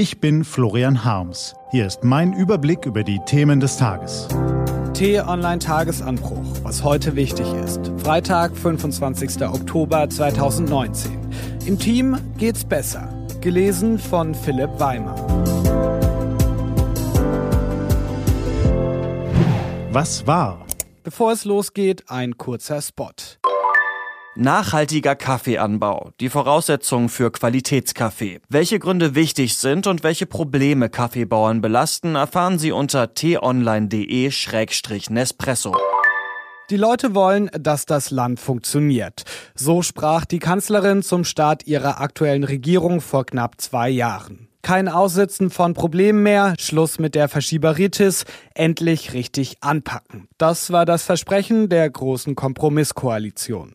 Ich bin Florian Harms. Hier ist mein Überblick über die Themen des Tages. T-Online-Tagesanbruch, was heute wichtig ist. Freitag, 25. Oktober 2019. Im Team geht's besser. Gelesen von Philipp Weimer. Was war? Bevor es losgeht, ein kurzer Spot. Nachhaltiger Kaffeeanbau. Die Voraussetzungen für Qualitätskaffee. Welche Gründe wichtig sind und welche Probleme Kaffeebauern belasten, erfahren Sie unter t-online.de-nespresso. Die Leute wollen, dass das Land funktioniert. So sprach die Kanzlerin zum Start ihrer aktuellen Regierung vor knapp zwei Jahren. Kein Aussitzen von Problemen mehr, Schluss mit der Verschieberitis, endlich richtig anpacken. Das war das Versprechen der großen Kompromisskoalition.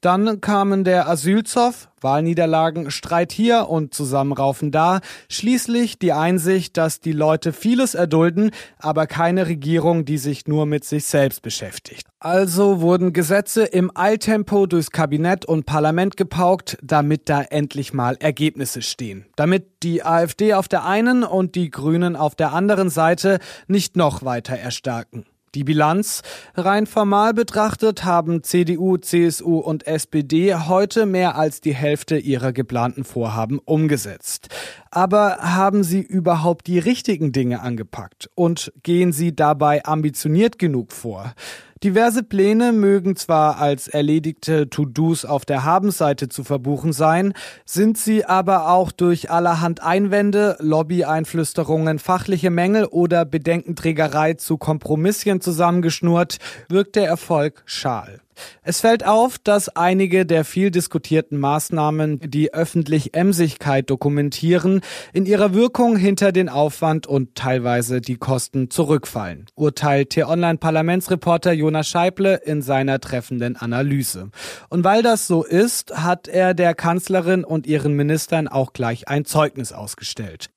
Dann kamen der Asylzoff, Wahlniederlagen, Streit hier und Zusammenraufen da, schließlich die Einsicht, dass die Leute vieles erdulden, aber keine Regierung, die sich nur mit sich selbst beschäftigt. Also wurden Gesetze im Eiltempo durchs Kabinett und Parlament gepaukt, damit da endlich mal Ergebnisse stehen. Damit die AfD auf der einen und die Grünen auf der anderen Seite nicht noch weiter erstarken. Die Bilanz? Rein formal betrachtet haben CDU, CSU und SPD heute mehr als die Hälfte ihrer geplanten Vorhaben umgesetzt. Aber haben sie überhaupt die richtigen Dinge angepackt? Und gehen sie dabei ambitioniert genug vor? Diverse Pläne mögen zwar als erledigte To-Dos auf der Habenseite zu verbuchen sein, sind sie aber auch durch allerhand Einwände, Lobby-Einflüsterungen, fachliche Mängel oder Bedenkenträgerei zu Kompromisschen zusammengeschnurrt, wirkt der Erfolg schal. Es fällt auf, dass einige der viel diskutierten Maßnahmen die öffentlich Emsigkeit dokumentieren, in ihrer Wirkung hinter den Aufwand und teilweise die Kosten zurückfallen, urteilt T-Online-Parlamentsreporter Jonas Scheible in seiner treffenden Analyse. Und weil das so ist, hat er der Kanzlerin und ihren Ministern auch gleich ein Zeugnis ausgestellt.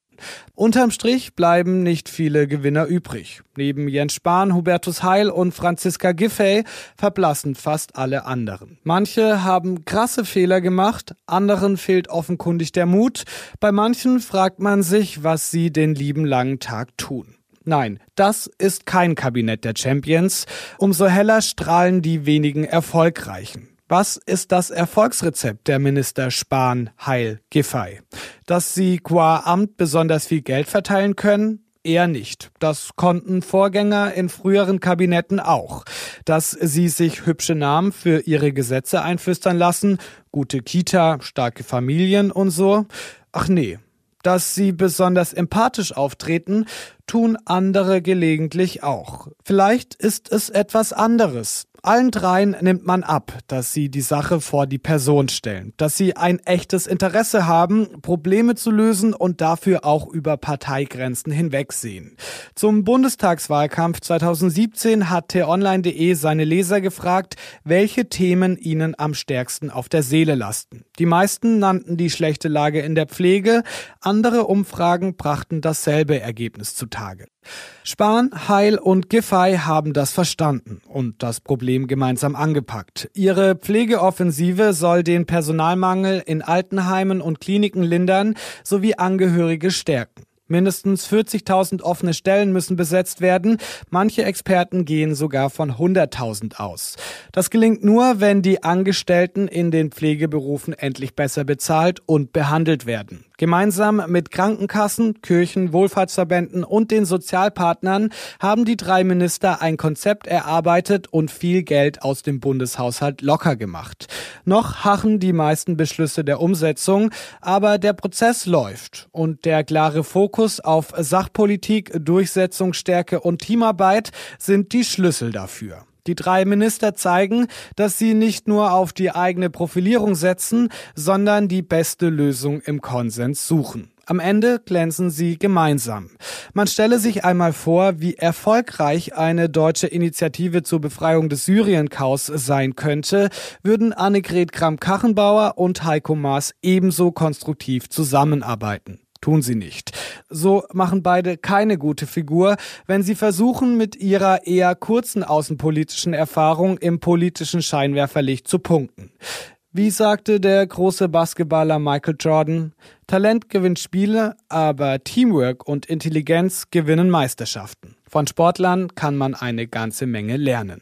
Unterm Strich bleiben nicht viele Gewinner übrig. Neben Jens Spahn, Hubertus Heil und Franziska Giffey verblassen fast alle anderen. Manche haben krasse Fehler gemacht, anderen fehlt offenkundig der Mut. Bei manchen fragt man sich, was sie den lieben langen Tag tun. Nein, das ist kein Kabinett der Champions. Umso heller strahlen die wenigen Erfolgreichen. Was ist das Erfolgsrezept der Minister Spahn, Heil, Giffey? Dass sie qua Amt besonders viel Geld verteilen können? Eher nicht. Das konnten Vorgänger in früheren Kabinetten auch. Dass sie sich hübsche Namen für ihre Gesetze einflüstern lassen, gute Kita, starke Familien und so. Ach nee. Dass sie besonders empathisch auftreten, tun andere gelegentlich auch. Vielleicht ist es etwas anderes. Allen dreien nimmt man ab, dass sie die Sache vor die Person stellen, dass sie ein echtes Interesse haben, Probleme zu lösen und dafür auch über Parteigrenzen hinwegsehen. Zum Bundestagswahlkampf 2017 hat t-online.de seine Leser gefragt, welche Themen ihnen am stärksten auf der Seele lasten. Die meisten nannten die schlechte Lage in der Pflege, andere Umfragen brachten dasselbe Ergebnis zutage. Spahn, Heil und Giffey haben das verstanden und das Problem gemeinsam angepackt. Ihre Pflegeoffensive soll den Personalmangel in Altenheimen und Kliniken lindern sowie Angehörige stärken. Mindestens 40.000 offene Stellen müssen besetzt werden. Manche Experten gehen sogar von 100.000 aus. Das gelingt nur, wenn die Angestellten in den Pflegeberufen endlich besser bezahlt und behandelt werden. Gemeinsam mit Krankenkassen, Kirchen, Wohlfahrtsverbänden und den Sozialpartnern haben die drei Minister ein Konzept erarbeitet und viel Geld aus dem Bundeshaushalt locker gemacht. Noch hachen die meisten Beschlüsse der Umsetzung, aber der Prozess läuft und der klare Fokus auf Sachpolitik, Durchsetzungsstärke und Teamarbeit sind die Schlüssel dafür. Die drei Minister zeigen, dass sie nicht nur auf die eigene Profilierung setzen, sondern die beste Lösung im Konsens suchen. Am Ende glänzen sie gemeinsam. Man stelle sich einmal vor, wie erfolgreich eine deutsche Initiative zur Befreiung des Syrienchaos sein könnte, würden Annegret Kramp-Karrenbauer und Heiko Maas ebenso konstruktiv zusammenarbeiten tun sie nicht. So machen beide keine gute Figur, wenn sie versuchen, mit ihrer eher kurzen außenpolitischen Erfahrung im politischen Scheinwerferlicht zu punkten. Wie sagte der große Basketballer Michael Jordan, Talent gewinnt Spiele, aber Teamwork und Intelligenz gewinnen Meisterschaften. Von Sportlern kann man eine ganze Menge lernen.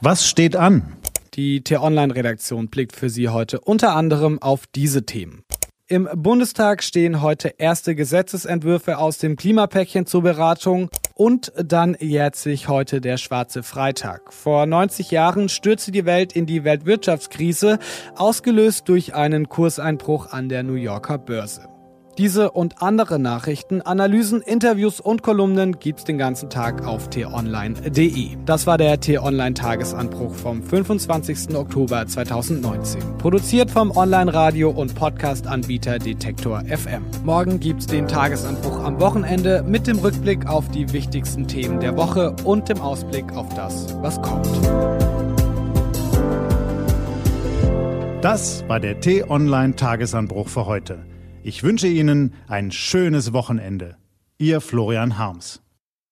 Was steht an? Die T-Online-Redaktion blickt für Sie heute unter anderem auf diese Themen. Im Bundestag stehen heute erste Gesetzesentwürfe aus dem Klimapäckchen zur Beratung und dann jährt sich heute der Schwarze Freitag. Vor 90 Jahren stürzte die Welt in die Weltwirtschaftskrise, ausgelöst durch einen Kurseinbruch an der New Yorker Börse. Diese und andere Nachrichten, Analysen, Interviews und Kolumnen gibt's den ganzen Tag auf t-online.de. Das war der T-Online Tagesanbruch vom 25. Oktober 2019. Produziert vom Online-Radio und Podcast-Anbieter Detektor FM. Morgen gibt's den Tagesanbruch am Wochenende mit dem Rückblick auf die wichtigsten Themen der Woche und dem Ausblick auf das, was kommt. Das war der T-Online Tagesanbruch für heute. Ich wünsche Ihnen ein schönes Wochenende. Ihr Florian Harms.